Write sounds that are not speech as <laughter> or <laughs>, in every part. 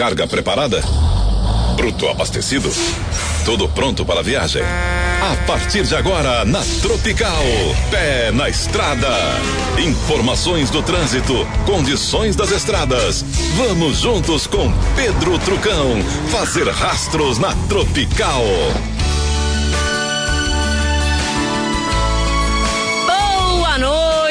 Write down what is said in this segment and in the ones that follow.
Carga preparada? Bruto abastecido? Tudo pronto para a viagem? A partir de agora, na Tropical, pé na estrada. Informações do trânsito, condições das estradas. Vamos juntos com Pedro Trucão, fazer rastros na Tropical.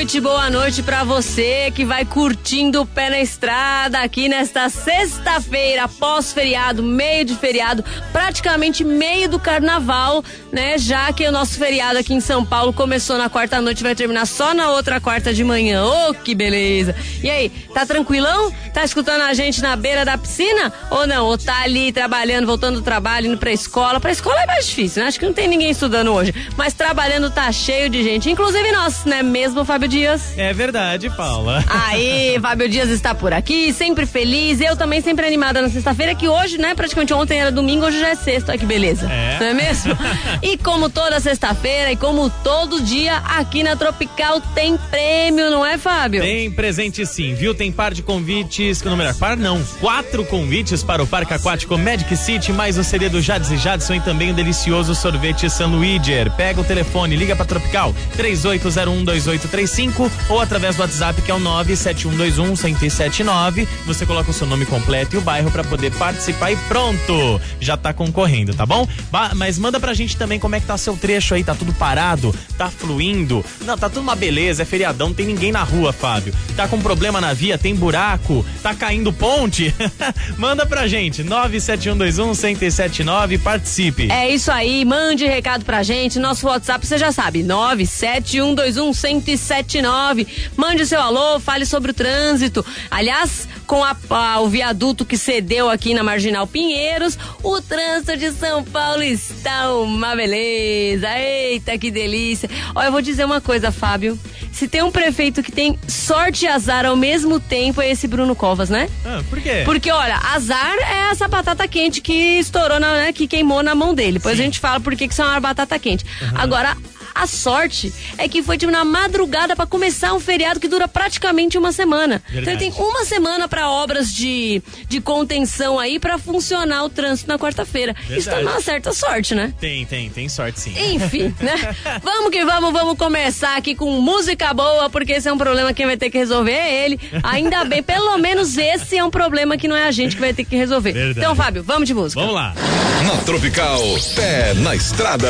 Noite, boa noite para você que vai curtindo o pé na estrada aqui nesta sexta-feira, pós-feriado, meio de feriado, praticamente meio do carnaval, né? Já que o nosso feriado aqui em São Paulo começou na quarta noite, vai terminar só na outra quarta de manhã. Ô, oh, que beleza! E aí, tá tranquilão? Tá escutando a gente na beira da piscina ou não? Ou tá ali trabalhando, voltando do trabalho, indo pra escola? Pra escola é mais difícil, né? Acho que não tem ninguém estudando hoje, mas trabalhando tá cheio de gente, inclusive nós, né? Mesmo Fábio Dias. É verdade, Paula. Aí, <laughs> Fábio Dias está por aqui, sempre feliz. Eu também sempre animada na sexta-feira, que hoje, né, praticamente ontem era domingo, hoje já é sexta. Olha que beleza. É. Não é mesmo? <laughs> e como toda sexta-feira e como todo dia, aqui na Tropical tem prêmio, não é, Fábio? Tem presente sim, viu? Tem par de convites, não melhor, par não, quatro convites para o Parque Aquático Magic City, mais o CD do Jades e Jadson e também o delicioso sorvete San Luigier. Pega o telefone, liga para Tropical, 38012835 ou através do WhatsApp que é o 97121 1079. Você coloca o seu nome completo e o bairro para poder participar e pronto, já tá concorrendo, tá bom? Ba mas manda pra gente também como é que tá seu trecho aí, tá tudo parado, tá fluindo? Não, tá tudo uma beleza, é feriadão, não tem ninguém na rua, Fábio. Tá com problema na via, tem buraco, tá caindo ponte? <laughs> manda pra gente, 97121 1079, participe. É isso aí, mande recado pra gente, nosso WhatsApp você já sabe, 97121 1079 Mande seu alô, fale sobre o trânsito. Aliás, com a, a, o viaduto que cedeu aqui na Marginal Pinheiros, o trânsito de São Paulo está uma beleza. Eita, que delícia. Olha, eu vou dizer uma coisa, Fábio. Se tem um prefeito que tem sorte e azar ao mesmo tempo, é esse Bruno Covas, né? Ah, por quê? Porque, olha, azar é essa batata quente que estourou, na, né, que queimou na mão dele. Depois Sim. a gente fala por que, que isso é uma batata quente. Uhum. Agora, a sorte é que foi tipo na madrugada para começar um feriado que dura praticamente uma semana. Verdade. Então ele tem uma semana para obras de, de contenção aí para funcionar o trânsito na quarta-feira. Isso tá uma certa sorte, né? Tem, tem, tem sorte sim. Enfim, <laughs> né? vamos que vamos, vamos começar aqui com música boa, porque esse é um problema que quem vai ter que resolver é ele. Ainda bem, pelo menos esse é um problema que não é a gente que vai ter que resolver. Verdade. Então, Fábio, vamos de música. Vamos lá. Na Tropical, pé na estrada.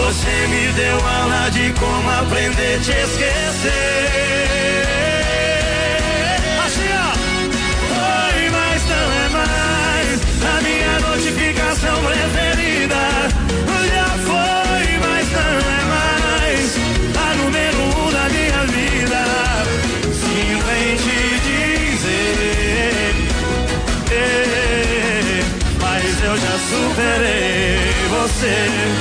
Você me deu aula de como aprender a te esquecer. Assim ó, oi, mas não é mais a minha notificação preferida. superei você.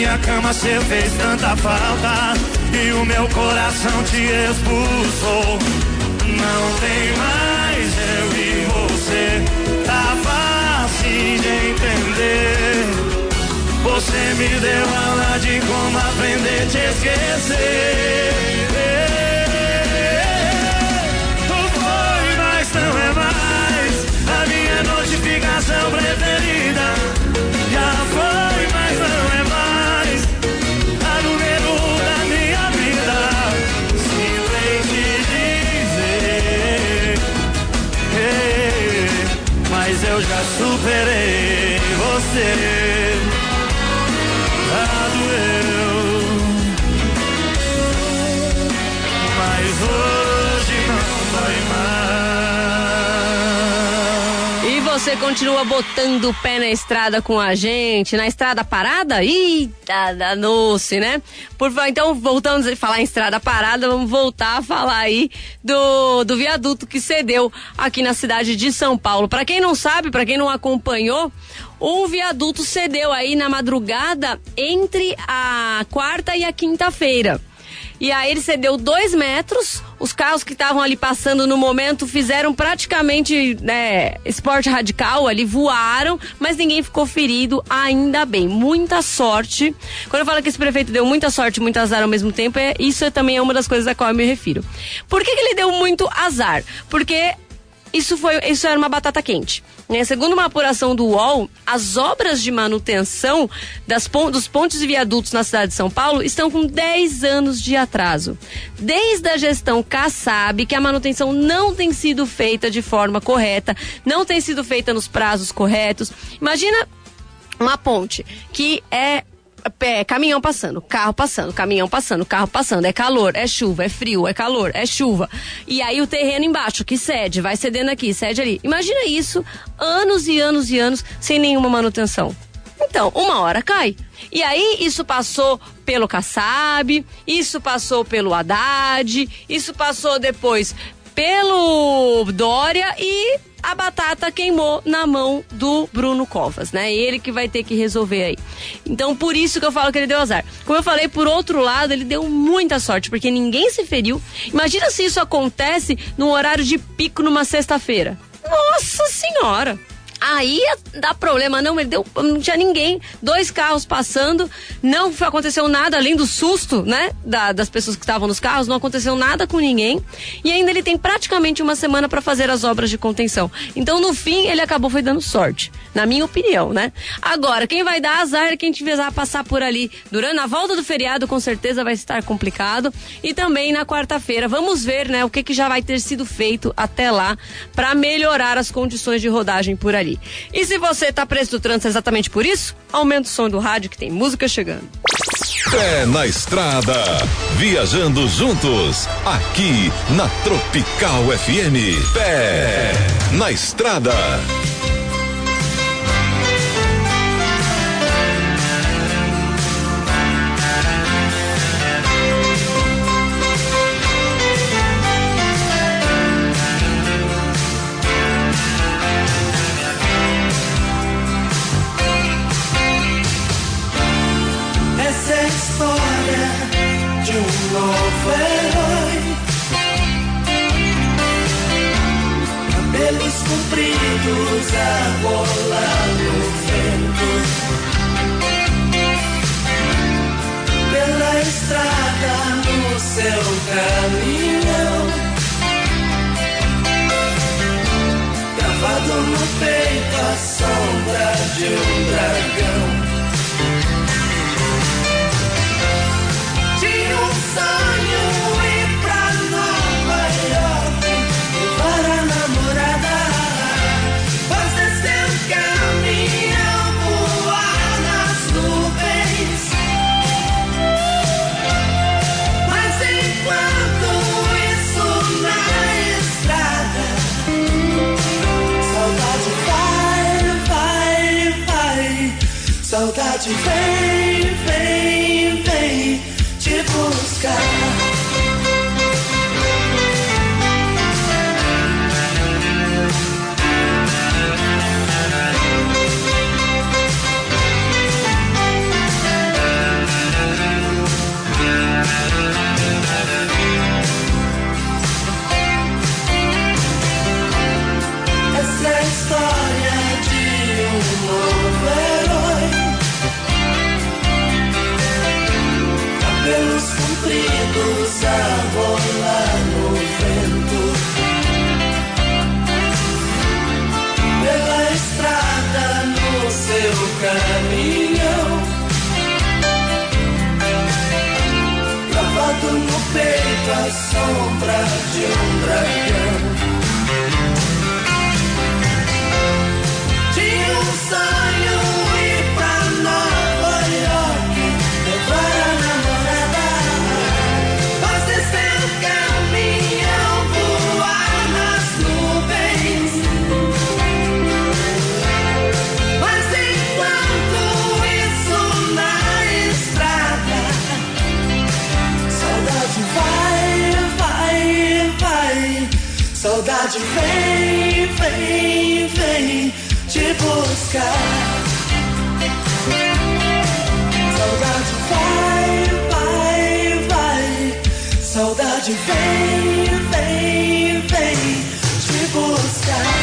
Minha cama cê fez tanta falta e o meu coração te expulsou. Não tem mais eu e você, tá fácil de entender. Você me deu aula de como aprender a te esquecer. Doeu. Mas hoje não mais. E você continua botando o pé na estrada com a gente, na estrada parada? Eita, danou-se, né? Por, então, voltando a falar em estrada parada, vamos voltar a falar aí do, do viaduto que cedeu aqui na cidade de São Paulo. Pra quem não sabe, pra quem não acompanhou, o viaduto cedeu aí na madrugada entre a quarta e a quinta-feira. E aí ele cedeu dois metros. Os carros que estavam ali passando no momento fizeram praticamente né, esporte radical ali, voaram, mas ninguém ficou ferido, ainda bem. Muita sorte. Quando eu falo que esse prefeito deu muita sorte e muito azar ao mesmo tempo, é, isso é, também é uma das coisas a qual eu me refiro. Por que, que ele deu muito azar? Porque isso foi isso era uma batata quente. Né? Segundo uma apuração do UOL, as obras de manutenção das dos pontes e viadutos na cidade de São Paulo estão com 10 anos de atraso. Desde a gestão Kassab, que a manutenção não tem sido feita de forma correta, não tem sido feita nos prazos corretos. Imagina uma ponte que é é, caminhão passando, carro passando, caminhão passando, carro passando, é calor, é chuva, é frio, é calor, é chuva. E aí o terreno embaixo que cede, vai cedendo aqui, cede ali. Imagina isso, anos e anos e anos sem nenhuma manutenção. Então, uma hora cai. E aí isso passou pelo Kassab, isso passou pelo Haddad, isso passou depois pelo Dória e a batata queimou na mão do Bruno Covas, né? Ele que vai ter que resolver aí. Então, por isso que eu falo que ele deu azar. Como eu falei, por outro lado, ele deu muita sorte, porque ninguém se feriu. Imagina se isso acontece no horário de pico numa sexta-feira. Nossa Senhora! Aí ia dar problema, não, ele deu, não tinha ninguém, dois carros passando, não aconteceu nada além do susto, né, da- das pessoas que estavam nos carros, não aconteceu nada com ninguém, e ainda ele tem praticamente uma semana para fazer as obras de contenção. Então, no fim, ele acabou foi dando sorte, na minha opinião, né? Agora, quem vai dar azar é quem tiver a passar por ali. Durante a volta do feriado, com certeza vai estar complicado, e também na quarta-feira, vamos ver, né, o que que já vai ter sido feito até lá para melhorar as condições de rodagem por ali. E se você tá preso do trânsito exatamente por isso, aumenta o som do rádio que tem música chegando. Pé na estrada, viajando juntos, aqui na Tropical FM. Pé na estrada. Herói. Cabelos compridos a rolar no vento. Pela estrada no seu caminhão. Gravado no peito a sombra de um dragão. Saudade vem, vem, vem te buscar. Sombra de um dragão. Saudade vem, vem, vem te buscar.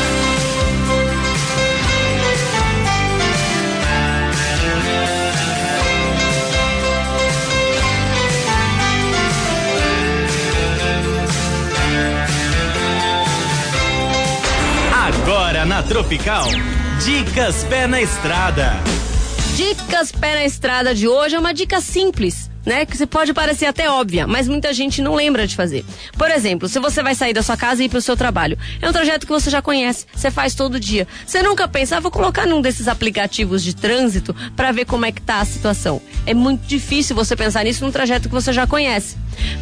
Agora na Tropical, Dicas Pé na Estrada. Dicas Pé na Estrada de hoje é uma dica simples. Né, que você pode parecer até óbvia, mas muita gente não lembra de fazer. Por exemplo, se você vai sair da sua casa e ir para o seu trabalho, é um trajeto que você já conhece, você faz todo dia. Você nunca pensa, ah, vou colocar num desses aplicativos de trânsito para ver como é que tá a situação. É muito difícil você pensar nisso num trajeto que você já conhece.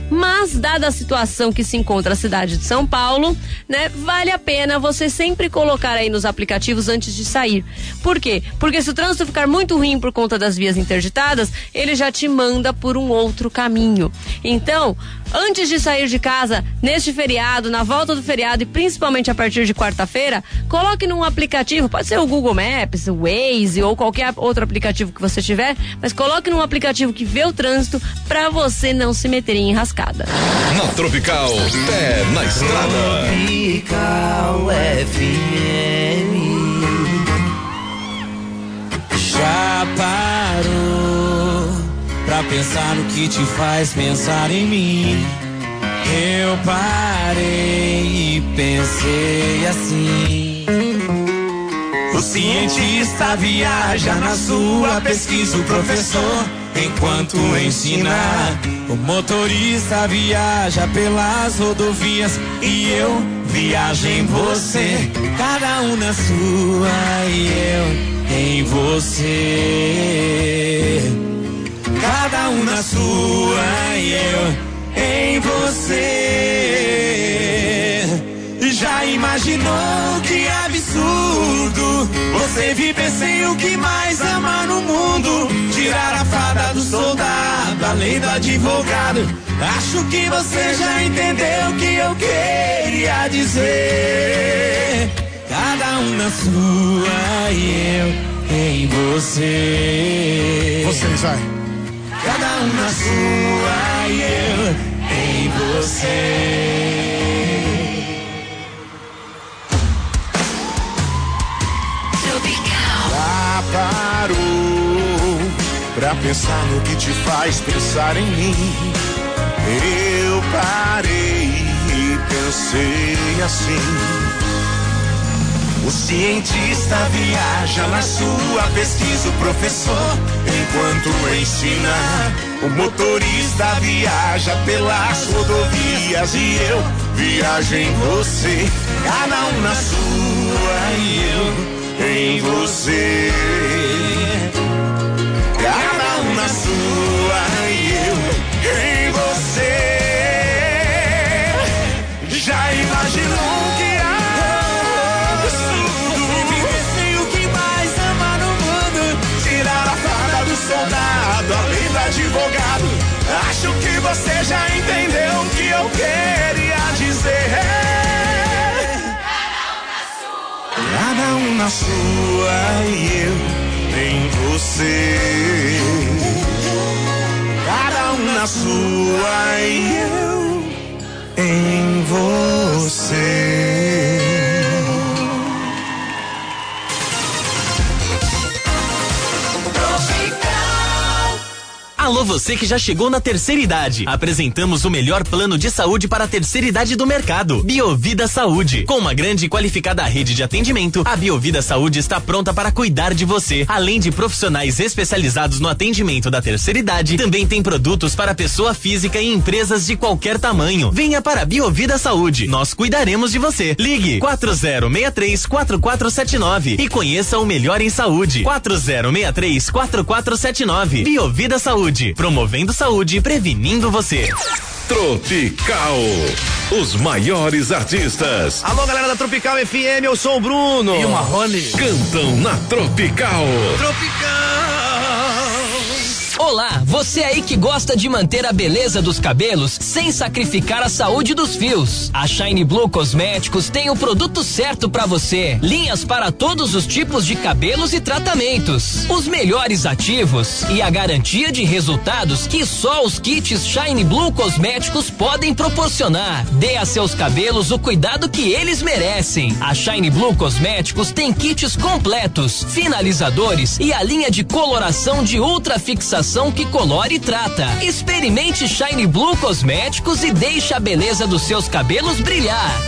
Mas, dada a situação que se encontra a cidade de São Paulo, né, vale a pena você sempre colocar aí nos aplicativos antes de sair. Por quê? Porque se o trânsito ficar muito ruim por conta das vias interditadas, ele já te manda por um outro caminho. Então, antes de sair de casa, neste feriado, na volta do feriado e principalmente a partir de quarta-feira, coloque num aplicativo, pode ser o Google Maps, o Waze ou qualquer outro aplicativo que você tiver, mas coloque num aplicativo que vê o trânsito para você não se meter em enrascada. Na Tropical, pé na estrada. Tropical FM. Já parou pra pensar no que te faz pensar em mim? Eu parei e pensei assim. O cientista viaja na sua pesquisa, o professor enquanto ensina. O motorista viaja pelas rodovias e eu viajo em você. Cada um na sua e eu em você. Cada um na sua e eu em você. Já imaginou que absurdo você viver sem o que mais ama no mundo? Tirar a fada do soldado, além do advogado. Acho que você já entendeu o que eu queria dizer. Cada um na sua e eu em você. Vocês, vai. Na sua e eu em você. Parou pra pensar no que te faz pensar em mim? Eu parei e pensei assim. O cientista viaja na sua pesquisa, o professor enquanto ensina. O motorista viaja pelas rodovias e eu viajo em você. Cada um na sua e eu em você. Cada um na sua e eu em você. Já imaginou Acho que você já entendeu o que eu queria dizer. Cada um na sua e eu em você. Cada um na sua e eu em você. Alô, você que já chegou na terceira idade. Apresentamos o melhor plano de saúde para a terceira idade do mercado. Biovida Saúde. Com uma grande e qualificada rede de atendimento, a Biovida Saúde está pronta para cuidar de você. Além de profissionais especializados no atendimento da terceira idade, também tem produtos para pessoa física e empresas de qualquer tamanho. Venha para a Biovida Saúde. Nós cuidaremos de você. Ligue 4063 4479 e conheça o melhor em saúde. 4063 4479. Biovida Saúde. Promovendo saúde, prevenindo você. Tropical. Os maiores artistas Alô, galera da Tropical FM, eu sou o Bruno. E o Marrone. cantam na Tropical. Tropical. Olá, você aí que gosta de manter a beleza dos cabelos sem sacrificar a saúde dos fios. A Shine Blue Cosméticos tem o produto certo para você. Linhas para todos os tipos de cabelos e tratamentos. Os melhores ativos e a garantia de resultados que só os kits Shine Blue Cosméticos podem proporcionar. Dê a seus cabelos o cuidado que eles merecem. A Shine Blue Cosméticos tem kits completos, finalizadores e a linha de coloração de ultra fixação que colore e trata. Experimente Shine Blue Cosméticos e deixe a beleza dos seus cabelos brilhar.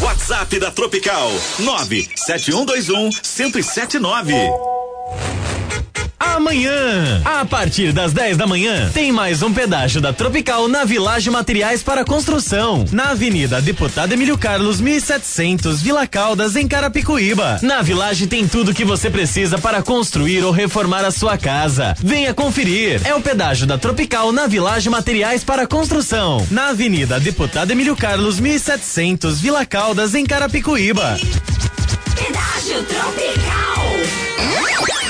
WhatsApp da Tropical 97121 1079. Amanhã, a partir das 10 da manhã, tem mais um pedágio da Tropical na Village Materiais para Construção, na Avenida Deputado Emílio Carlos 1700, Vila Caldas, em Carapicuíba. Na Village tem tudo que você precisa para construir ou reformar a sua casa. Venha conferir. É o pedágio da Tropical na Village Materiais para Construção, na Avenida Deputado Emílio Carlos 1700, Vila Caldas, em Carapicuíba. Pedágio Tropical.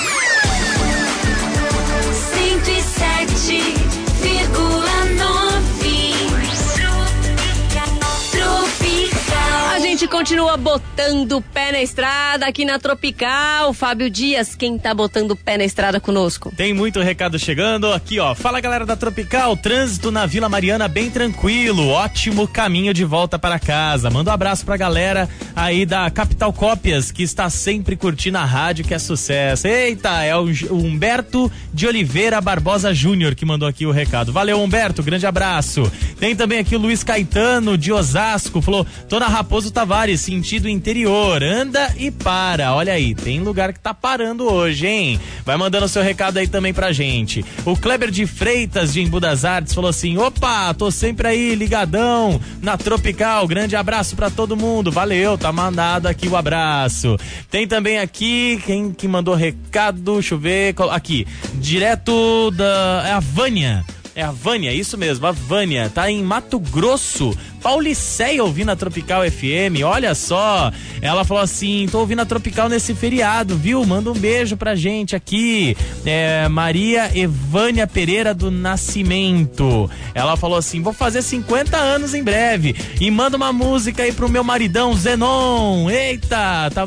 Continua botando pé na estrada aqui na Tropical. Fábio Dias, quem tá botando pé na estrada conosco? Tem muito recado chegando aqui, ó. Fala galera da Tropical, trânsito na Vila Mariana bem tranquilo, ótimo caminho de volta para casa. Manda um abraço pra galera aí da Capital Cópias, que está sempre curtindo a rádio, que é sucesso. Eita, é o Humberto de Oliveira Barbosa Júnior que mandou aqui o recado. Valeu, Humberto, grande abraço. Tem também aqui o Luiz Caetano de Osasco, falou: tô na Raposo Tavares, sentido interior, anda e para. Olha aí, tem lugar que tá parando hoje, hein? Vai mandando seu recado aí também pra gente. O Kleber de Freitas de Embu das Artes falou assim: opa, tô sempre aí ligadão na Tropical. Grande abraço pra todo mundo. Valeu, tá mandado aqui o abraço. Tem também aqui quem que mandou recado, deixa eu ver, aqui, direto da é a Vânia. É a Vânia, isso mesmo, a Vânia, tá em Mato Grosso. Pauliceia ouvindo a Tropical FM, olha só. Ela falou assim: tô ouvindo a Tropical nesse feriado, viu? Manda um beijo pra gente aqui. É, Maria Evânia Pereira do Nascimento. Ela falou assim: vou fazer 50 anos em breve. E manda uma música aí pro meu maridão Zenon. Eita, tá,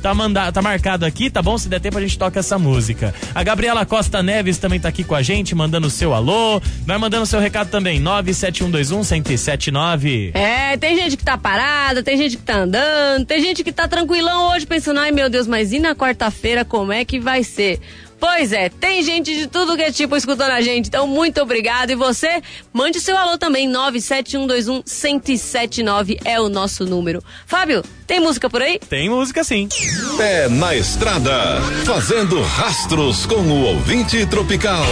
tá, manda, tá marcado aqui, tá bom? Se der tempo a gente toca essa música. A Gabriela Costa Neves também tá aqui com a gente, mandando o seu alô. Vai mandando o seu recado também, 97121-1079. É, tem gente que tá parada, tem gente que tá andando, tem gente que tá tranquilão hoje pensando, ai meu Deus, mas e na quarta-feira como é que vai ser? Pois é, tem gente de tudo que é tipo escutando a gente, então muito obrigado. E você, mande seu alô também, 97121-1079 é o nosso número. Fábio, tem música por aí? Tem música sim. Pé na estrada, fazendo rastros com o ouvinte tropical.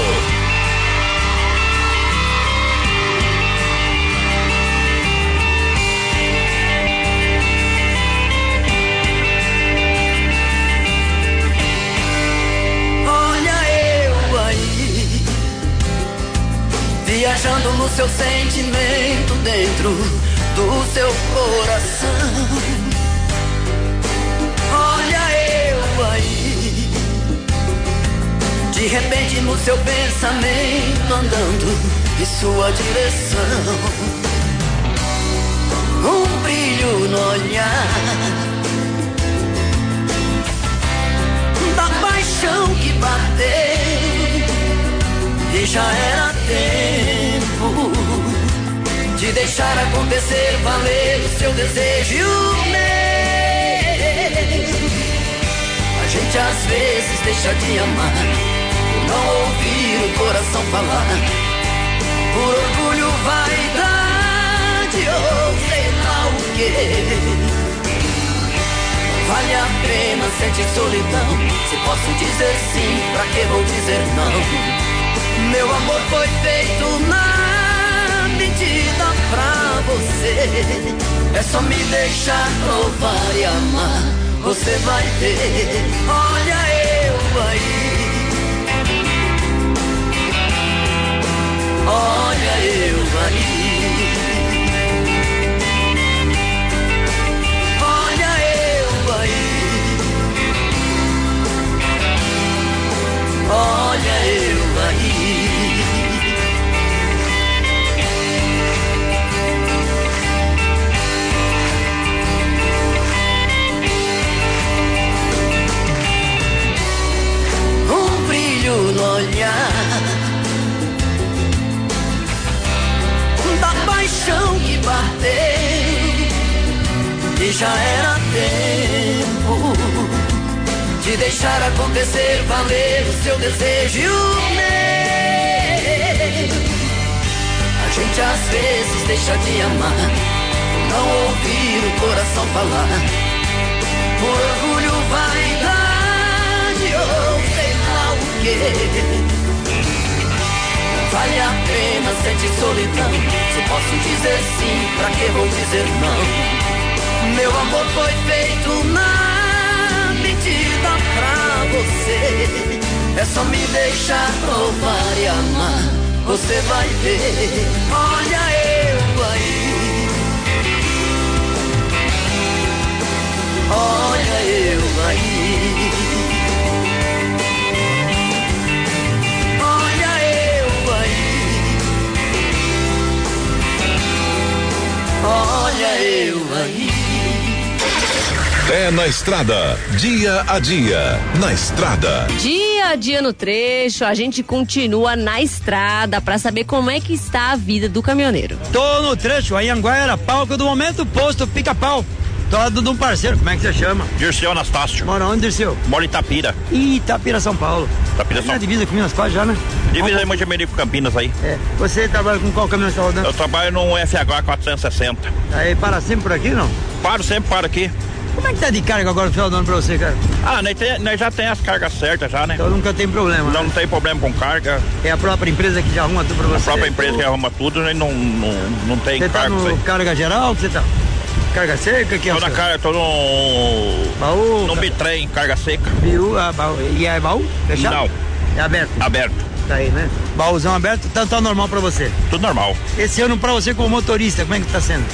Seu sentimento dentro do seu coração. Olha eu aí, de repente no seu pensamento andando em sua direção. Um brilho no olhar da paixão que bateu e já era tempo de deixar acontecer valer o seu desejo e o meu. A gente às vezes deixa de amar por não ouvir o coração falar, por orgulho, vaidade ou sei lá o que. Vale a pena sentir solidão. Se posso dizer sim, pra que vou dizer não? Meu amor foi feito na medida pra você. É só me deixar provar e amar. Você vai ver. Olha eu aí. Olha eu aí. Estrada, dia a dia, na estrada. Dia a dia no trecho, a gente continua na estrada para saber como é que está a vida do caminhoneiro. Tô no trecho, aí Anguera, palco do momento, posto pica-pau. Tô lado de um parceiro, como é que você chama? Dirceu Anastácio. Mora onde, Dirceu? Mora em Itapira. Ih, Itapira, São Paulo. Itapira, São Na divisa com Minas quase já, né? Divisa aí, Montemerico Campinas aí. É. Você trabalha com qual caminhão você tá rodando? Eu trabalho no FH 460. Aí para sempre por aqui, não? Paro sempre, paro aqui. Como é que tá de carga agora no final do ano pra você, cara? Ah, nós, tem- nós já tem as cargas certas já, né? Então nunca tem problema. Não, né? não tem problema com carga. É a própria empresa que já arruma tudo pra você. A própria empresa que arruma tudo, né? Não, não, não tem Você tá carga. no carga geral? Você tá? Carga seca? Que é Tô o na carga, tô no. Baú? No bitrem, carga seca. Biú, ah, baú. E é baú? Fechado? Não. É aberto? Aberto. Tá aí, né? Baúzão aberto, tá, tá normal pra você. Tudo normal. Esse ano pra você como motorista, como é que tá sendo?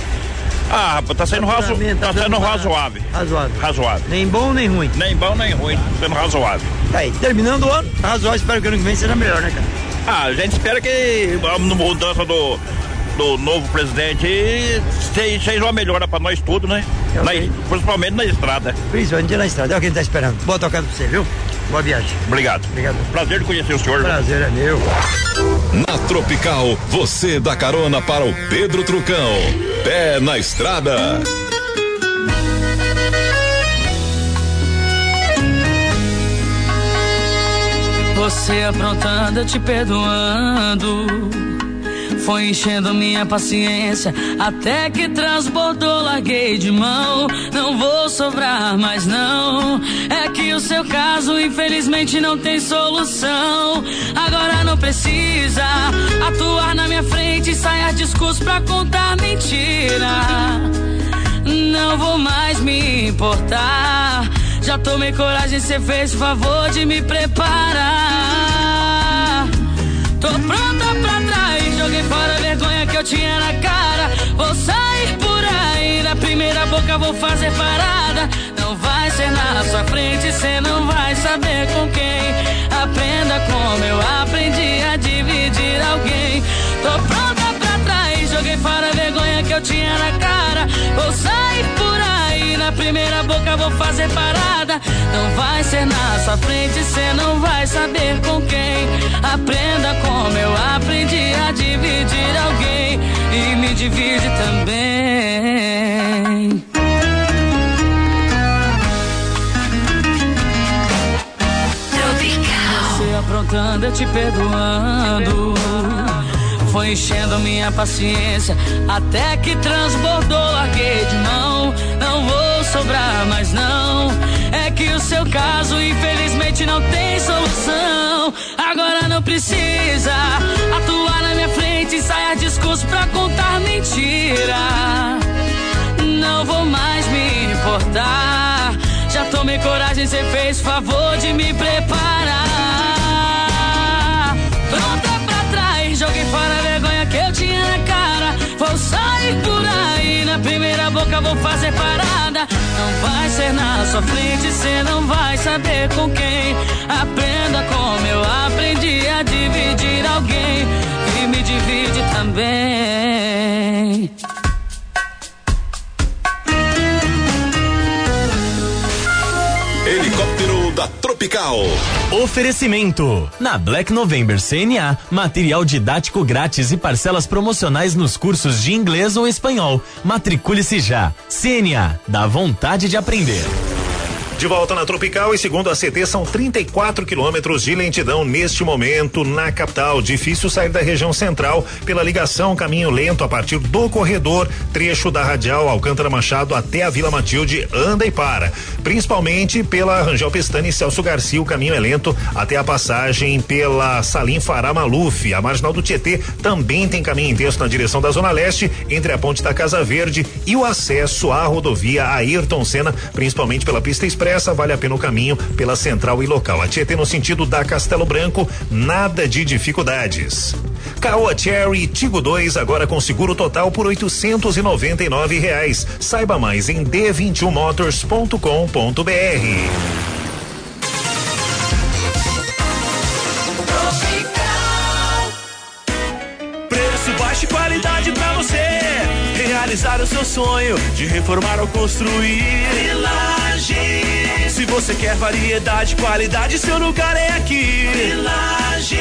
Ah, tá sendo, razo... Faturamento, tá dando sendo razoável. Razoável. Razoável. Nem bom nem ruim. Nem bom nem ruim, sendo razoável. Tá aí, terminando o ano, razoável, espero que ano que vem seja melhor, né, cara? Ah, a gente espera que a mudança do, do novo presidente seja, seja uma melhora pra nós tudo, né? Eu Na- principalmente na estrada. Principalmente na estrada, é o que a gente tá esperando. Boa tocada pra você, viu? Boa viagem. Obrigado. Obrigado. Prazer de conhecer o senhor. Prazer é meu. Na Tropical, você dá carona para o Pedro Trucão. Pé na estrada. Você aprontando, eu te perdoando. Foi enchendo minha paciência até que transbordou, larguei de mão. Não vou sobrar mais, não. É que o seu caso, infelizmente, não tem solução. Agora não precisa atuar na minha frente e sair discurso pra contar mentira. Não vou mais me importar. Já tomei coragem, cê fez o favor de me preparar. Tô pronta pra joguei fora a vergonha que eu tinha na cara. Vou sair por aí, na primeira boca vou fazer parada. Não vai ser na sua frente, cê não vai saber com quem. Aprenda como eu aprendi a dividir alguém. Tô pronta pra trás, joguei fora a vergonha que eu tinha na cara. Vou sair por na primeira boca vou fazer parada. Não vai ser na sua frente, cê não vai saber com quem. Aprenda como eu aprendi a dividir alguém e me divide também. Você aprontando, eu te perdoando. Foi enchendo minha paciência até que transbordou, larguei de mão. Não vou sobrar mais, não. É que o seu caso, infelizmente, não tem solução. Agora não precisa atuar na minha frente, ensaiar discurso pra contar mentira. Não vou mais me importar. Já tomei coragem, cê fez favor de me preparar. Pronta pra trás, joguei fora a vergonha que eu tinha na cara. Vou sair por aí, na primeira boca vou fazer parada. Não vai ser na sua frente, cê não vai saber com quem. Aprenda como eu aprendi a dividir alguém. E me divide também. Da Tropical. Oferecimento. Na Black November CNA, material didático grátis e parcelas promocionais nos cursos de inglês ou espanhol. Matricule-se já. CNA, dá vontade de aprender. De volta na Tropical e segundo a CT são 34 quilômetros de lentidão neste momento na capital. Difícil sair da região central pela ligação caminho lento a partir do corredor, trecho da Radial Alcântara Machado até a Vila Matilde anda e para. Principalmente pela Rangel Pestana e Celso Garcia, o caminho é lento até a passagem pela Salim Fará Maluf. A marginal do Tietê também tem caminho intenso na direção da Zona Leste, entre a ponte da Casa Verde e o acesso à rodovia Ayrton Senna, principalmente pela pista expressa expressa, vale a pena o caminho pela central e local. A Tietê no sentido da Castelo Branco, nada de dificuldades. Caoa Cherry Tigo 2 agora com seguro total por 899 reais. Saiba mais em d21motors.com.br. Preço baixo e qualidade pra você realizar o seu sonho de reformar ou construir. Village. Se você quer variedade, qualidade, seu lugar é aqui. Village.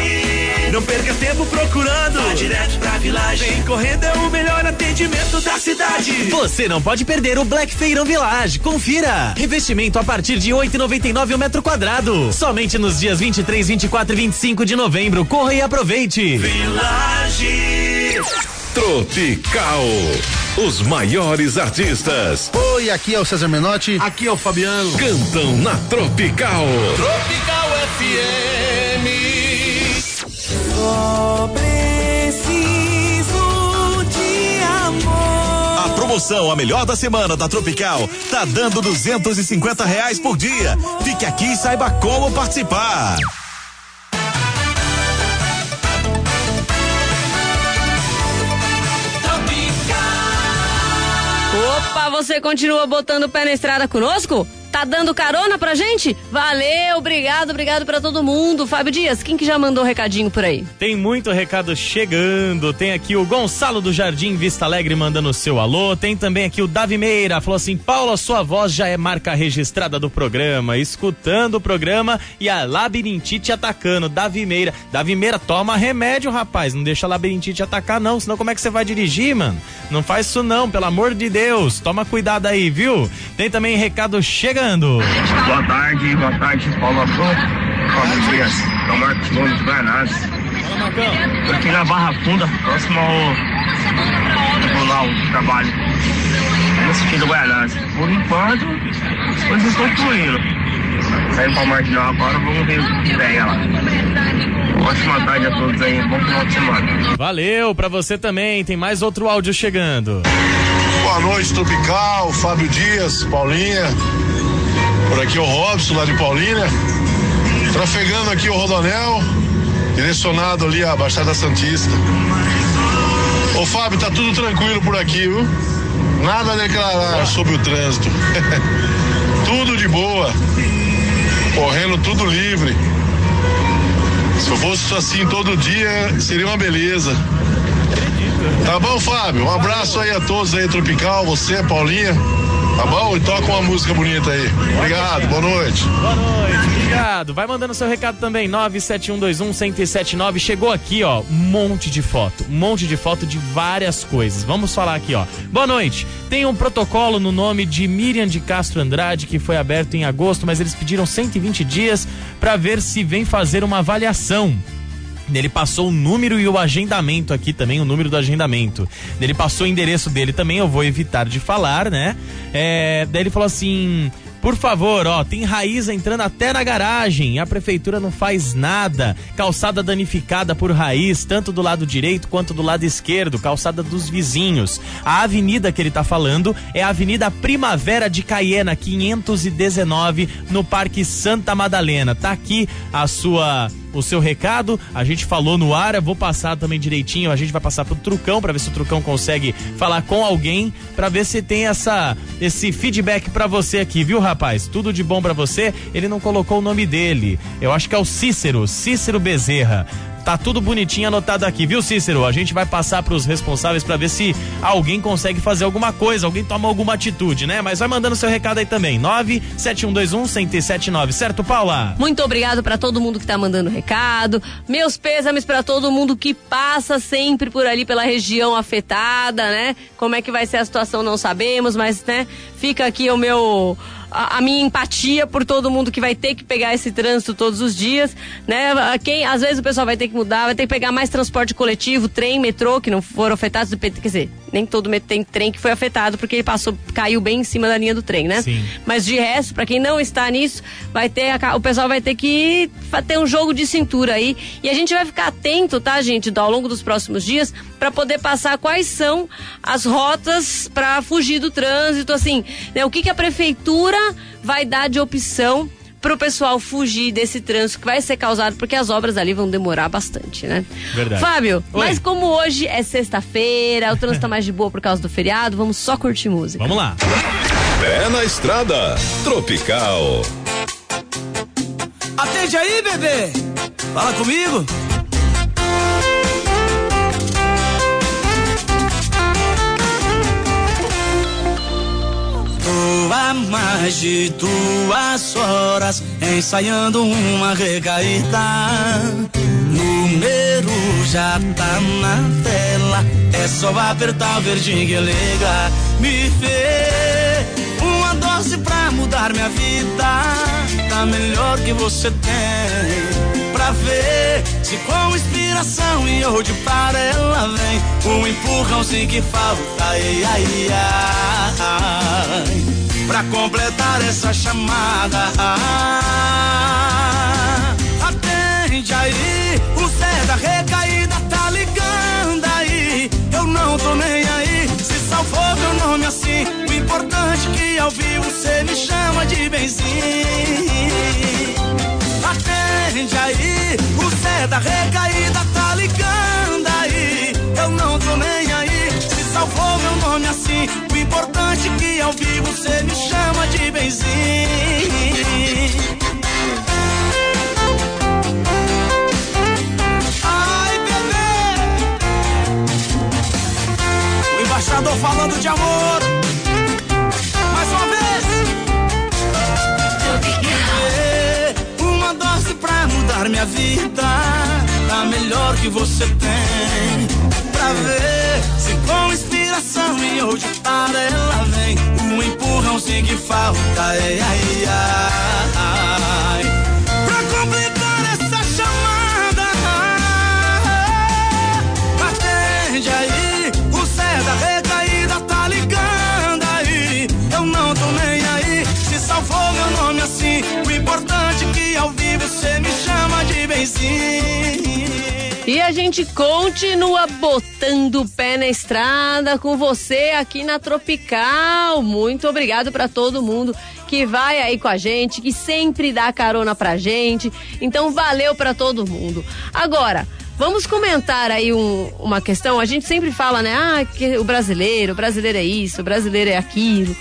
Não perca tempo procurando. Vá direto pra Village. Vem correndo é o melhor atendimento da cidade. Você não pode perder o Black Feirão Village. Confira. Revestimento a partir de 8,99 o metro quadrado. Somente nos dias 23, 24 e 25 de novembro. Corra e aproveite. Village. Tropical. Os maiores artistas Oi, aqui é o César Menotti. Aqui é o Fabiano. cantam na Tropical. Tropical FM. Só preciso de amor. A promoção A Melhor da Semana da Tropical tá dando 250 reais por dia. Fique aqui e saiba como participar. Você continua botando o pé na estrada conosco? Tá dando carona pra gente? Valeu, obrigado, obrigado pra todo mundo. Fábio Dias, quem que já mandou recadinho por aí? Tem muito recado chegando. Tem aqui o Gonçalo do Jardim Vista Alegre mandando o seu alô. Tem também aqui o Davi Meira. Falou assim: Paula, sua voz já é marca registrada do programa. Escutando o programa e a labirintite atacando. Davi Meira. Davi Meira, toma remédio, rapaz. Não deixa a labirintite atacar, não. Senão, como é que você vai dirigir, mano? Não faz isso, não, pelo amor de Deus. Toma cuidado aí, viu? Tem também recado chegando. Boa tarde, boa tarde, Paulo Afro. Paulo Dias, São Marcos Gomes, Guanás. Tô aqui na Barra Funda, próximo ao Rural de Trabalho. No sentido Guanás. Por enquanto, as coisas estão fluindo. Saindo pra Marginal agora, vamos ver o que pega lá. Ótima tarde a todos aí, bom final de semana. Valeu, pra você também. Tem mais outro áudio chegando. Boa noite, Tropical, Fábio Dias, Paulinha. Por aqui o Robson, lá de Paulínia. Trafegando aqui o Rodonel, direcionado ali à Baixada Santista. Ô Fábio, tá tudo tranquilo por aqui, viu? Nada a declarar sobre o trânsito. <laughs> tudo de boa. Correndo tudo livre. Se eu fosse assim todo dia, seria uma beleza. Tá bom, Fábio? Um abraço aí a todos aí, Tropical, você, Paulinha. Tá bom? E toca uma música bonita aí. Obrigado, boa noite. Boa noite, obrigado. Vai mandando seu recado também, 97121-1079. Chegou aqui, ó, um monte de foto. Um monte de foto de várias coisas. Vamos falar aqui, ó. Boa noite. Tem um protocolo no nome de Miriam de Castro Andrade que foi aberto em agosto, mas eles pediram 120 dias para ver se vem fazer uma avaliação. Ele passou o número e o agendamento aqui também, o número do agendamento. Ele passou o endereço dele também, eu vou evitar de falar, né? É, daí ele falou assim: por favor, ó, tem raiz entrando até na garagem. A prefeitura não faz nada. Calçada danificada por raiz, tanto do lado direito quanto do lado esquerdo, calçada dos vizinhos. A avenida que ele tá falando é a Avenida Primavera de Caiena, 519, no Parque Santa Madalena. Tá aqui a sua o seu recado. A gente falou no ar, eu vou passar também direitinho. A gente vai passar pro Trucão para ver se o Trucão consegue falar com alguém para ver se tem essa esse feedback para você aqui, viu, rapaz? Tudo de bom para você. Ele não colocou o nome dele. Eu acho que é o Cícero, Cícero Bezerra. Tá tudo bonitinho anotado aqui, viu, Cícero? A gente vai passar pros responsáveis para ver se alguém consegue fazer alguma coisa, alguém toma alguma atitude, né? Mas vai mandando seu recado aí também. 97121 certo, Paula? Muito obrigado para todo mundo que tá mandando recado. Meus pêsames para todo mundo que passa sempre por ali pela região afetada, né? Como é que vai ser a situação não sabemos, mas né, fica aqui o meu a, minha empatia por todo mundo que vai ter que pegar esse trânsito todos os dias, né? Quem, às vezes o pessoal vai ter que mudar, vai ter que pegar mais transporte coletivo, trem, metrô, que não foram afetados, quer dizer, nem todo tem trem que foi afetado porque ele passou, caiu bem em cima da linha do trem, né? Sim. Mas de resto, para quem não está nisso, vai ter o pessoal vai ter que ter um jogo de cintura aí e a gente vai ficar atento, tá, gente, ao longo dos próximos dias para poder passar quais são as rotas para fugir do trânsito, assim, né? O que que a prefeitura vai dar de opção para o pessoal fugir desse trânsito que vai ser causado, porque as obras ali vão demorar bastante, né? Verdade. Fábio, Oi. mas como hoje é sexta-feira, o trânsito tá mais de boa por causa do feriado, vamos só curtir música. Vamos lá. Pé na estrada, Tropical. Atende aí, bebê. Fala comigo. Tô há mais de duas horas ensaiando uma recaída. Número já tá na tela, é só apertar o verdinho que liga. Me vê uma dose pra mudar minha vida. Tá melhor que você tem. Pra ver se com inspiração e hoje para ela vem. Um empurrãozinho que falta, ai, ai, ai. Pra completar essa chamada. Atende aí, o Zé da recaída tá ligando aí. Eu não tô nem aí, se salvou meu nome assim. O importante é que ao vivo você me chama de benzinho. Atende aí, o Zé da recaída tá ligando aí. Eu não tô nem aí, se salvou meu nome assim. O importante é que ao vivo você me chama de benzinho. Ai, bebê! O embaixador falando de amor. Mudar minha vida. A melhor que você tem. Pra ver se com inspiração e hoje para ela vem. Um empurrãozinho que falta. Ai, ai, ai. E a gente continua botando o pé na estrada com você aqui na Tropical. Muito obrigado para todo mundo que vai aí com a gente, que sempre dá carona pra gente. Então valeu para todo mundo. Agora, vamos comentar aí um- uma questão. A gente sempre fala, né? Ah, que o brasileiro, o brasileiro é isso, o brasileiro é aquilo.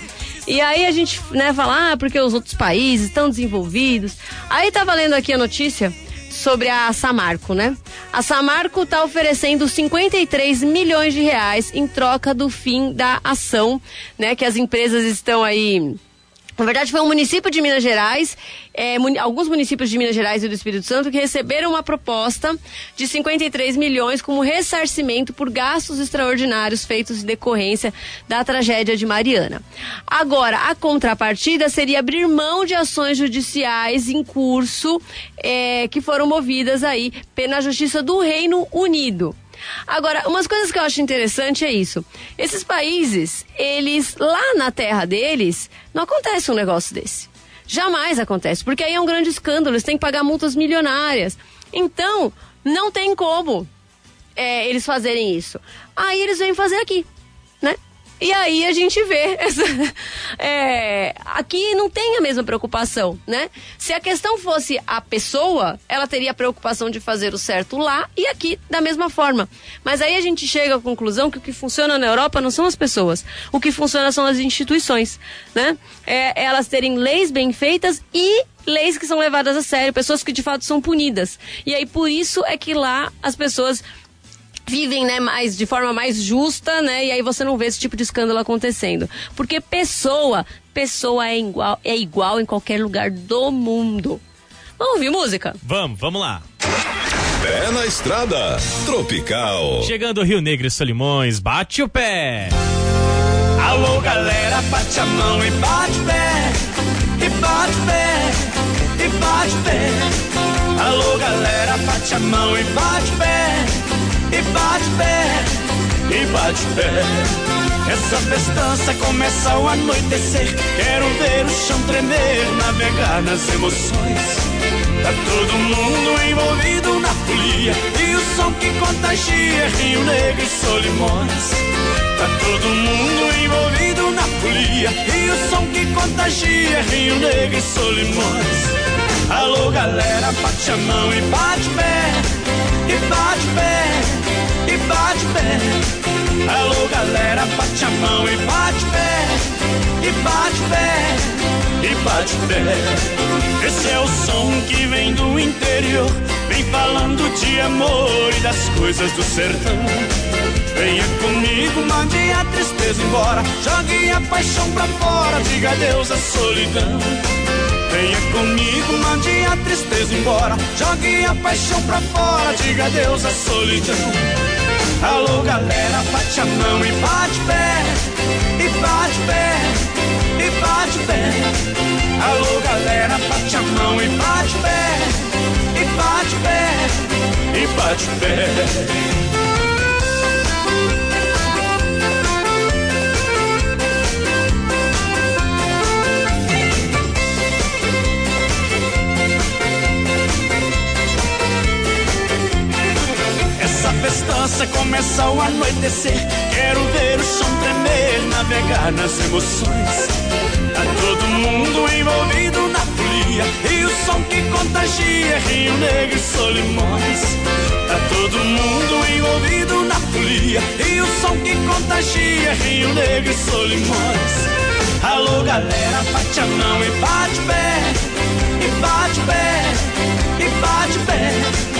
E aí a gente, né, fala, ah, porque os outros países estão desenvolvidos. Aí tá valendo aqui a notícia sobre a Samarco, né? A Samarco está oferecendo 53 milhões de reais em troca do fim da ação, né? Que as empresas estão aí. Na verdade, foi um município de Minas Gerais, é, alguns municípios de Minas Gerais e do Espírito Santo que receberam uma proposta de 53 milhões como ressarcimento por gastos extraordinários feitos em decorrência da tragédia de Mariana. Agora, a contrapartida seria abrir mão de ações judiciais em curso é, que foram movidas aí pela Justiça do Reino Unido. Agora, umas coisas que eu acho interessante é isso. Esses países, eles, lá na terra deles, não acontece um negócio desse. Jamais acontece, porque aí é um grande escândalo, eles têm que pagar multas milionárias. Então, não tem como é, eles fazerem isso. Aí eles vêm fazer aqui? E aí a gente vê <laughs> essa, é, aqui não tem a mesma preocupação, né? Se a questão fosse a pessoa, ela teria a preocupação de fazer o certo lá e aqui da mesma forma. Mas aí a gente chega à conclusão que o que funciona na Europa não são as pessoas, o que funciona são as instituições, né? É, elas terem leis bem feitas e leis que são levadas a sério, pessoas que de fato são punidas. E aí por isso é que lá as pessoas vivem, né, mais de forma mais justa, né? E aí você não vê esse tipo de escândalo acontecendo. Porque pessoa, pessoa é igual, é igual em qualquer lugar do mundo. Vamos ouvir música? Vamos, vamos lá. Pé na estrada, Tropical. Chegando Rio Negro e Solimões, bate o pé. Alô galera, bate a mão e bate pé, e bate pé, e bate pé. Alô galera, bate a mão e bate pé, e bate pé, e bate pé. Essa festança começa ao anoitecer. Quero ver o chão tremer, navegar nas emoções. Tá todo mundo envolvido na folia E o som que contagia Rio Negro e Solimões Tá todo mundo envolvido na folia E o som que contagia Rio Negro e Solimões Alô galera, bate a mão e bate pé E bate pé, e bate pé. Alô galera, bate a mão e bate pé. E bate pé, e bate pé. Esse é o som que vem do interior Vem falando de amor e das coisas do sertão. Venha comigo, mande a tristeza embora. Jogue a paixão pra fora, diga adeus à solidão Venha comigo, mande a tristeza embora. Jogue a paixão pra fora, diga adeus à solidão. Alô galera, bate a mão e bate pé E bate pé, e bate pé. Alô galera, bate a mão e bate pé E bate pé, e bate pé festança começa ao anoitecer. Quero ver o chão tremer, navegar nas emoções. Tá todo mundo envolvido na folia e o som que contagia Rio Negro e Solimões. Tá todo mundo envolvido na folia e o som que contagia Rio Negro e Solimões. Alô galera, bate a mão e bate pé, e bate pé, e bate pé.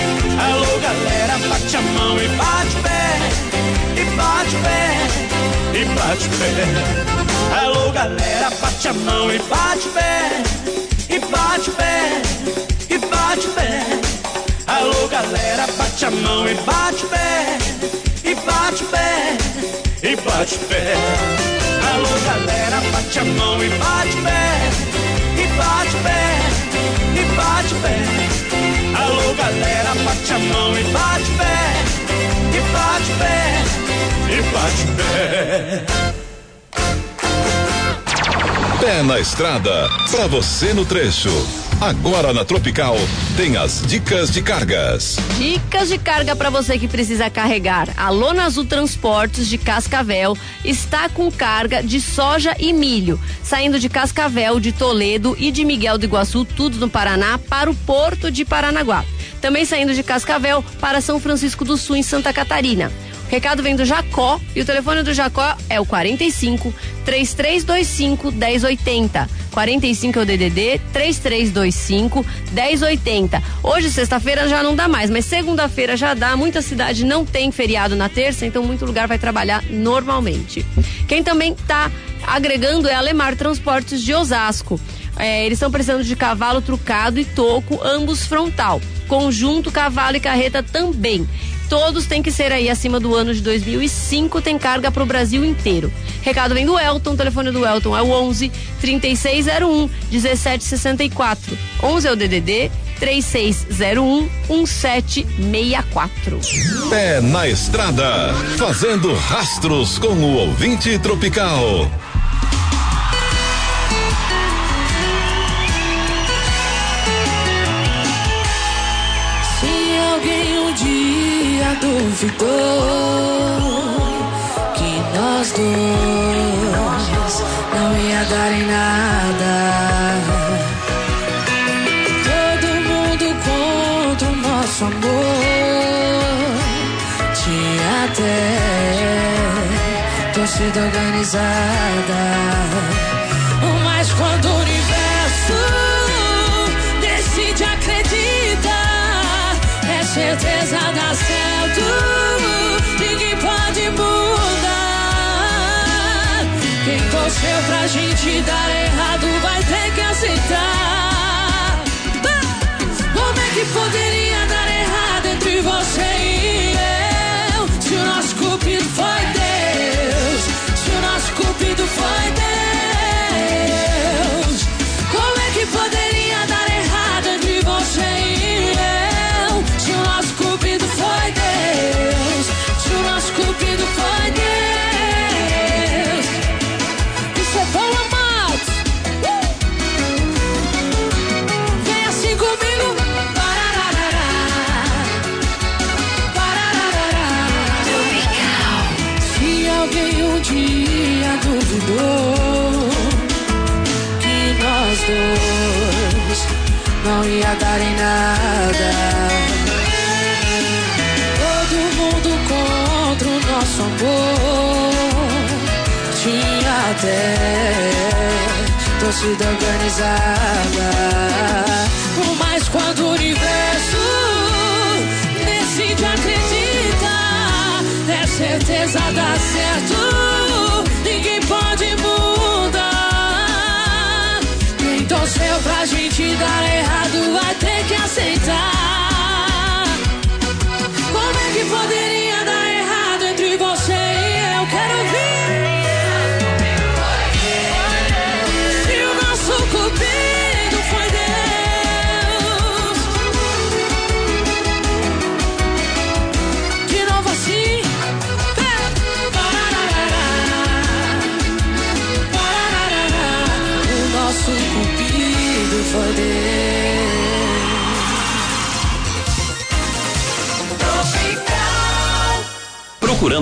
Alô galera, bate a mão e bate pé, e bate pé, e bate pé. Alô galera, bate a mão e bate pé, e bate pé, e bate pé. Alô galera, bate a mão e bate pé, e bate pé, e bate pé. Alô galera, bate a mão e bate pé, e bate pé, e bate pé. Alô galera, bate a mão e bate pé, e bate pé, e bate pé. Pé na estrada, pra você no trecho. Agora na Tropical tem as dicas de cargas. Dicas de carga para você que precisa carregar. A Lona Azul Transportes de Cascavel está com carga de soja e milho, saindo de Cascavel, de Toledo e de Miguel do Iguaçu, tudo no Paraná, para o Porto de Paranaguá. Também saindo de Cascavel para São Francisco do Sul, em Santa Catarina. O recado vem do Jacó e o telefone do Jacó é o 45 3325 1080. 45 é o DDD 3325 1080. Hoje, sexta-feira, já não dá mais, mas segunda-feira já dá. Muita cidade não tem feriado na terça, então muito lugar vai trabalhar normalmente. Quem também está agregando é a Lemar Transportes de Osasco. É, eles estão precisando de cavalo trucado e toco, ambos frontal. Conjunto, cavalo e carreta também. Todos têm que ser aí acima do ano de 2005, tem carga para o Brasil inteiro. Recado vem do Elton, o telefone do Elton é o 11 3601 1764. 11 é o DDD 3601 1764. Pé na estrada, fazendo rastros com o ouvinte tropical. Se alguém um dia duvidou que nós dois dar em nada. Todo mundo contra o nosso amor. Tinha até torcida organizada. Mas quando o universo certeza dá certo. Ninguém pode mudar. Quem torceu pra gente dar errado vai ter que aceitar. Como é que poderia dar errado entre você e eu? Se o nosso cupido foi Deus, se o nosso cupido foi Deus. Até torcida organizada. Mas quando o universo decide acreditar, é certeza dá certo. Ninguém pode mudar. Quem torceu pra gente dar errado vai ter que aceitar.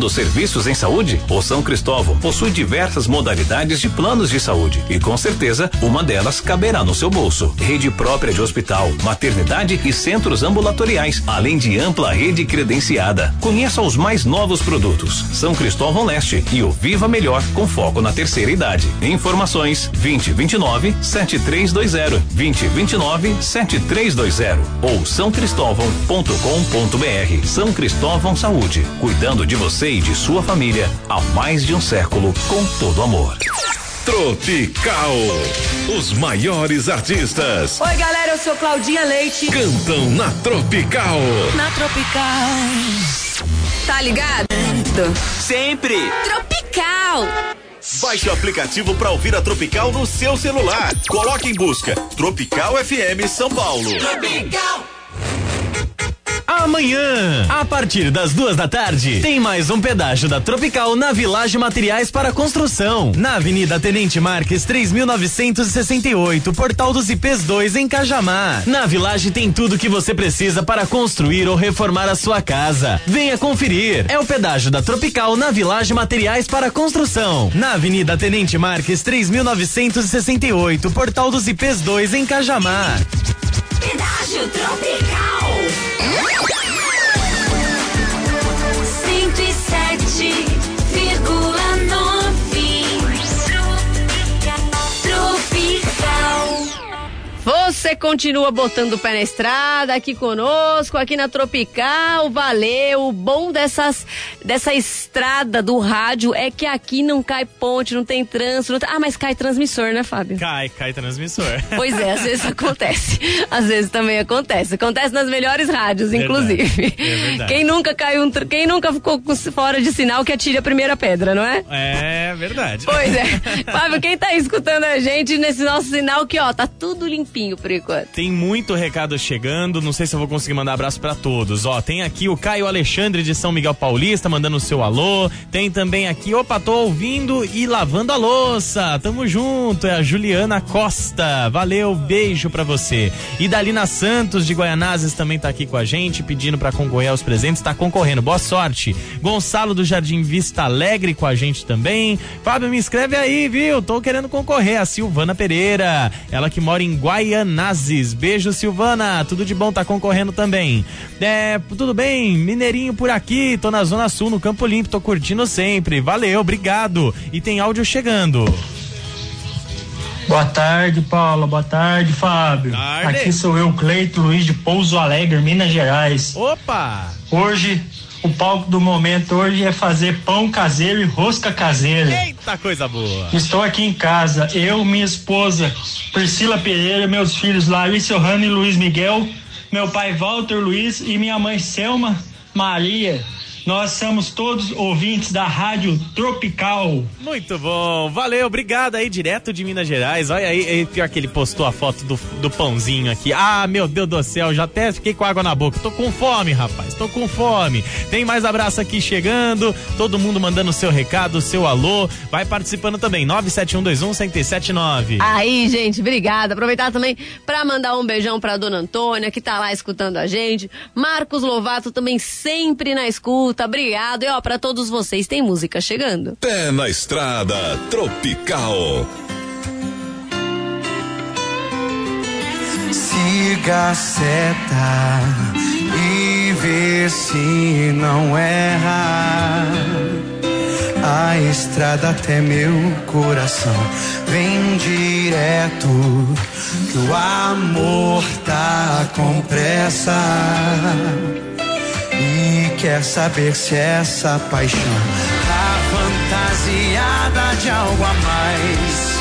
Procurando serviços em saúde? O São Cristóvão possui diversas modalidades de planos de saúde e com certeza uma delas caberá no seu bolso. Rede própria de hospital, maternidade e centros ambulatoriais, além de ampla rede credenciada. Conheça os mais novos produtos. São Cristóvão Leste e o Viva Melhor com foco na terceira idade. Informações 2029 7320 2029 7320 ou sãocristóvão.com.br. São Cristóvão Saúde, cuidando de você e de sua família há mais de um século com todo amor. Tropical. Os maiores artistas Oi, galera, eu sou Claudinha Leite. cantam na Tropical. Na Tropical. Tá ligado? Sempre. Tropical. Baixe o aplicativo para ouvir a Tropical no seu celular. Coloque em busca Tropical FM São Paulo. Amanhã, a partir das duas da tarde, tem mais um pedágio da Tropical na Village Materiais para Construção, na Avenida Tenente Marques 3968, Portal dos IPs 2 em Cajamar. Na Village tem tudo que você precisa para construir ou reformar a sua casa. Venha conferir. É o pedágio da Tropical na Village Materiais para Construção, na Avenida Tenente Marques 3968, Portal dos IPs 2 em Cajamar. Pedágio Tropical. 107,9 Você continua botando o pé na estrada aqui conosco, aqui na Tropical, valeu. O bom dessas, dessa estrada do rádio é que aqui não cai ponte, não tem trânsito. não tem- Ah, mas cai transmissor, né, Fábio? Cai, cai transmissor. <laughs> Pois é, às vezes acontece. Às vezes também acontece. Acontece nas melhores rádios, Verdade. inclusive. É verdade. Quem nunca caiu, um tr- quem nunca ficou fora de sinal que atire a primeira pedra, não é? É verdade. Pois é. <laughs> Fábio, quem tá escutando a gente nesse nosso sinal que, ó, tá tudo limpinho por, enquanto. Tem muito recado chegando, não sei se eu vou conseguir mandar abraço pra todos. Ó, tem aqui o Caio Alexandre de São Miguel Paulista mandando o seu alô. Tem também aqui, opa, tô ouvindo e lavando a louça. Tamo junto, é a Juliana Costa. Valeu, beijo pra você. E Dalina Santos de Goianazes também tá aqui com a gente, pedindo pra concorrer aos presentes, tá concorrendo. Boa sorte. Gonçalo do Jardim Vista Alegre com a gente também. Fábio, me inscreve aí, viu? Tô querendo concorrer. A Silvana Pereira, ela que mora em Guaianazes. Beijo, Silvana. Tudo de bom, tá concorrendo também. É, tudo bem? Mineirinho por aqui, tô na Zona Sul, no Campo Limpo, tô curtindo sempre. Valeu, obrigado. E tem áudio chegando. Boa tarde, Paula. Boa tarde, Fábio. Tarde. Aqui sou eu, Cleito Luiz de Pouso Alegre, Minas Gerais. Opa! Hoje, o palco do momento hoje é fazer pão caseiro e rosca caseira. Eita, coisa boa. Estou aqui em casa, eu, minha esposa Priscila Pereira, meus filhos Larissa Ohana e Luiz Miguel, meu pai Walter Luiz e minha mãe Selma Maria. Nós somos todos ouvintes da Rádio Tropical. Muito bom, valeu, obrigado aí, direto de Minas Gerais. Olha aí, pior que ele postou a foto do, do pãozinho aqui. Ah, meu Deus do céu, já até fiquei com água na boca. Tô com fome, rapaz, tô com fome. Tem mais abraço aqui chegando, todo mundo mandando seu recado, seu alô. Vai participando também, 97121-1079. Aí, gente, obrigada. Aproveitar também pra mandar um beijão pra dona Antônia, que tá lá escutando a gente. Marcos Lovato também sempre na escuta. Obrigado. E ó, pra todos vocês, tem música chegando. Pé na estrada, tropical. Siga a seta e vê se não erra. A estrada até meu coração vem direto. Que o amor tá com pressa. E quer saber se essa paixão tá fantasiada de algo a mais.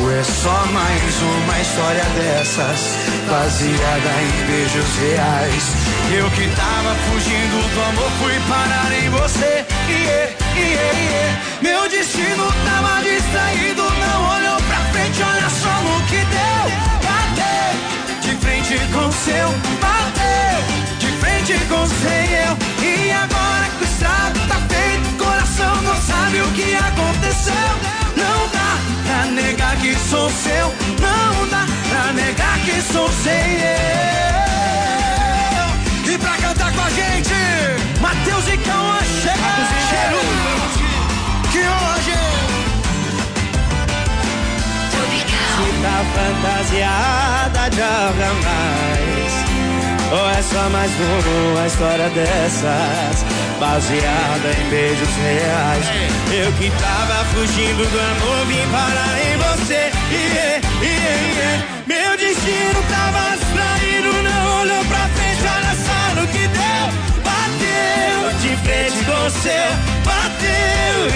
Ou é só mais uma história dessas, baseada em beijos reais. Eu que tava fugindo do amor, fui parar em você. Iê, iê, iê. Meu destino tava distraído, não olhou pra frente, olha só no que deu. Bateu de frente com seu, bateu E agora que o estrago tá feito, o coração não sabe o que aconteceu. Não dá pra negar que sou seu, não dá pra negar que sou seu. E pra cantar com a gente, Matheus e Cauã chegando. Que hoje tá fantasiada de algo a mais. Ou é só mais uma história dessas Baseada em beijos reais? Eu que tava fugindo do amor Vim parar em você. Iê, iê, iê. Meu destino tava distraído Não olhou pra frente, olha só no que deu. Bateu de frente com o seu Bateu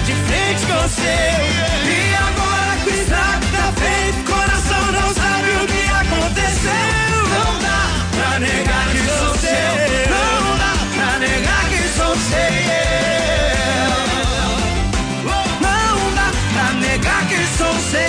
de frente com o seu. E agora que o tá feito Coração não sabe o que aconteceu. Não dá pra negar Não dá pra negar que sou seu. Não dá pra negar que sou seu.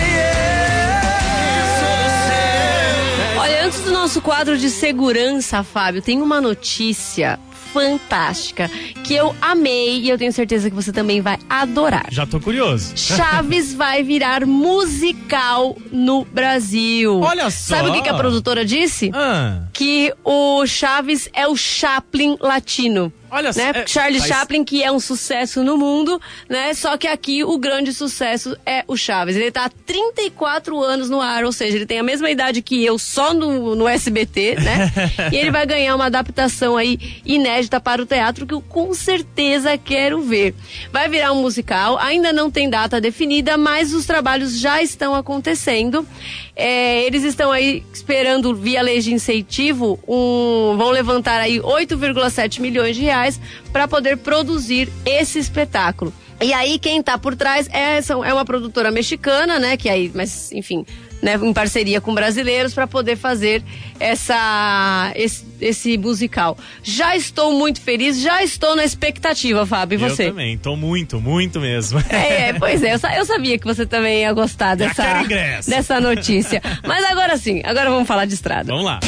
Olha, antes do nosso quadro de segurança, Fábio, tem uma notícia fantástica que eu amei e eu tenho certeza que você também vai adorar. Já tô curioso. Chaves <laughs> vai virar musical no Brasil. Olha só. Sabe o que, que a produtora disse? Ah. Que o Chaves é o Chaplin latino. Olha só, né? é, Charlie faz- Chaplin, que é um sucesso no mundo, né? Só que aqui o grande sucesso é o Chaves. Ele tá há 34 anos no ar, ou seja, ele tem a mesma idade que eu só no, no SBT, né? <laughs> e ele vai ganhar uma adaptação aí inédita para o teatro que eu com certeza quero ver. Vai virar um musical, ainda não tem data definida, mas os trabalhos já estão acontecendo. É, eles estão aí esperando via lei de incentivo, um, vão levantar aí 8,7 milhões de reais para poder produzir esse espetáculo. E aí quem tá por trás é, são, é uma produtora mexicana, né? Que aí, mas enfim, né, em parceria com brasileiros para poder fazer essa esse, esse, musical. Já estou muito feliz, já estou na expectativa, Fábio, e você? Eu também, tô muito, muito mesmo. <laughs> É, é pois é, eu, eu, sabia que você também ia gostar dessa, dessa notícia. Mas agora sim, agora vamos falar de estrada. Vamos lá.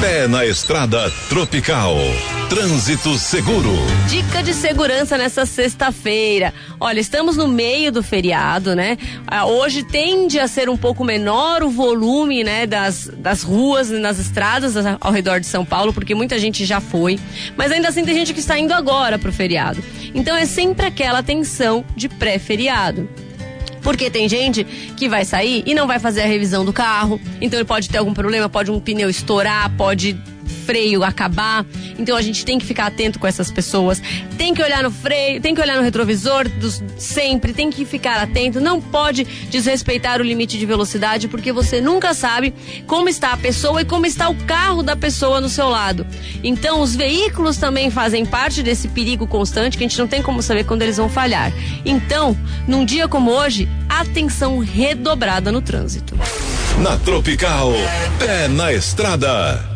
Pé na estrada tropical. Trânsito seguro. Dica de segurança nessa sexta-feira. Olha, estamos no meio do feriado, né? Ah, hoje tende a ser um pouco menor o volume, né, das, das ruas e nas estradas ao redor de São Paulo, porque muita gente já foi. Mas ainda assim tem gente que está indo agora pro feriado. Então é sempre aquela tensão de pré-feriado. Porque tem gente que vai sair e não vai fazer a revisão do carro, então ele pode ter algum problema, pode um pneu estourar, pode freio acabar. Então a gente tem que ficar atento com essas pessoas. Tem que olhar no freio, tem que olhar no retrovisor dos, sempre, tem que ficar atento. Não pode desrespeitar o limite de velocidade porque você nunca sabe como está a pessoa e como está o carro da pessoa no seu lado. Então os veículos também fazem parte desse perigo constante que a gente não tem como saber quando eles vão falhar. Então, num dia como hoje, atenção redobrada no trânsito. Na Tropical, pé na estrada.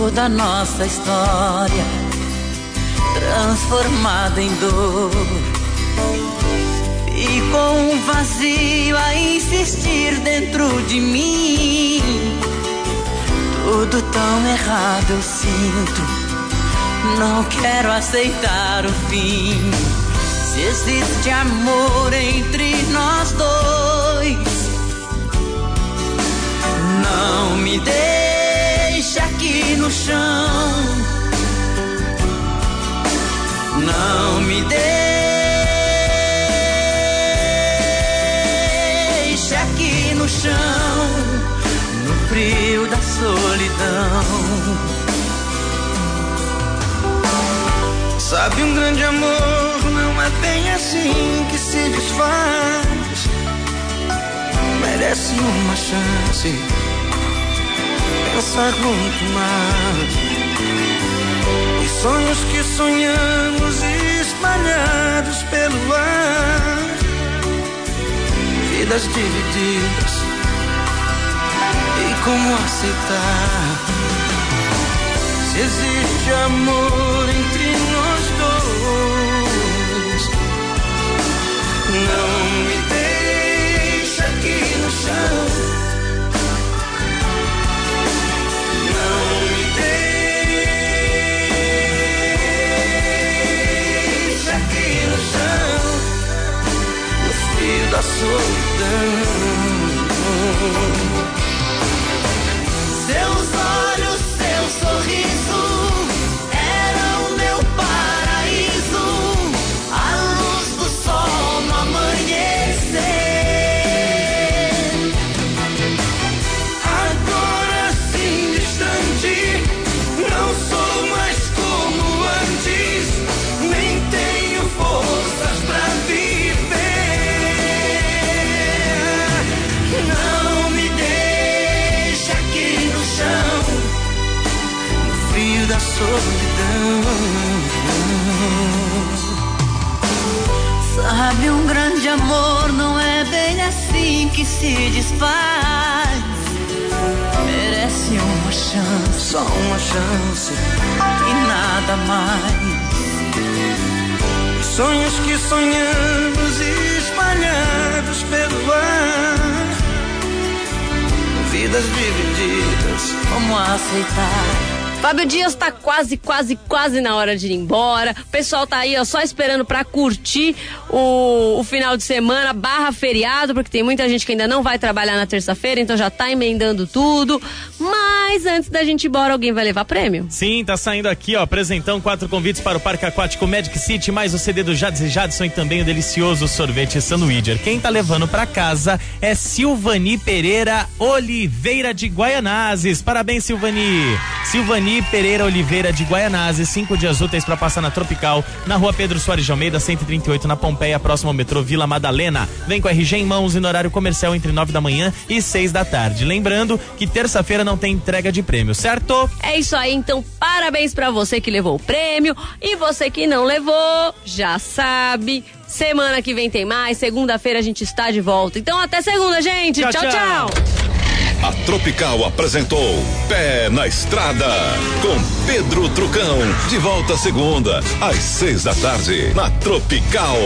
Toda a nossa história transformada em dor. Ficou um vazio a insistir dentro de mim. Tudo tão errado eu sinto. Não quero aceitar o fim. Se existe amor entre nós dois chão. Não me deixa aqui no chão, no frio da solidão. Sabe, um grande amor não é bem assim que se desfaz. Merece uma chance pensar muito mais. Os sonhos que sonhamos espalhados pelo ar, vidas divididas. E como aceitar? Se existe amor entre nós dois, não me deixa aqui no chão. Da solidão. Seus olhos, seu sorriso Sabe, um grande amor não é bem assim que se desfaz. Merece uma chance, só uma chance e nada mais. Os sonhos que sonhamos espalhados pelo ar. Vidas divididas, como aceitar? Fábio Dias tá quase, quase, quase na hora de ir embora. O pessoal tá aí, ó, só esperando para curtir o, o, final de semana, barra feriado, porque tem muita gente que ainda não vai trabalhar na terça-feira, então já tá emendando tudo. Mas antes da gente ir embora, alguém vai levar prêmio? Sim, tá saindo aqui, ó, apresentão, quatro convites para o Parque Aquático Magic City, mais o CD do Jades e Jadson e também o delicioso sorvete Sanduíger. Quem tá levando para casa é Silvani Pereira Oliveira de Guaianazes. Parabéns, Silvani. Silvani Pereira Oliveira de Guaianazes, cinco dias úteis para passar na Tropical, na rua Pedro Soares de Almeida, 138, na Pompeia, próximo ao metrô Vila Madalena. Vem com RG em mãos e no horário comercial entre nove da manhã e seis da tarde. Lembrando que terça-feira não tem entrega de prêmio, certo? É isso aí, então parabéns para você que levou o prêmio e você que não levou, já sabe. Semana que vem tem mais, segunda-feira a gente está de volta. Então até segunda, gente. tchau. tchau. tchau. A Tropical apresentou Pé na Estrada com Pedro Trucão. De volta segunda, às seis da tarde, na Tropical.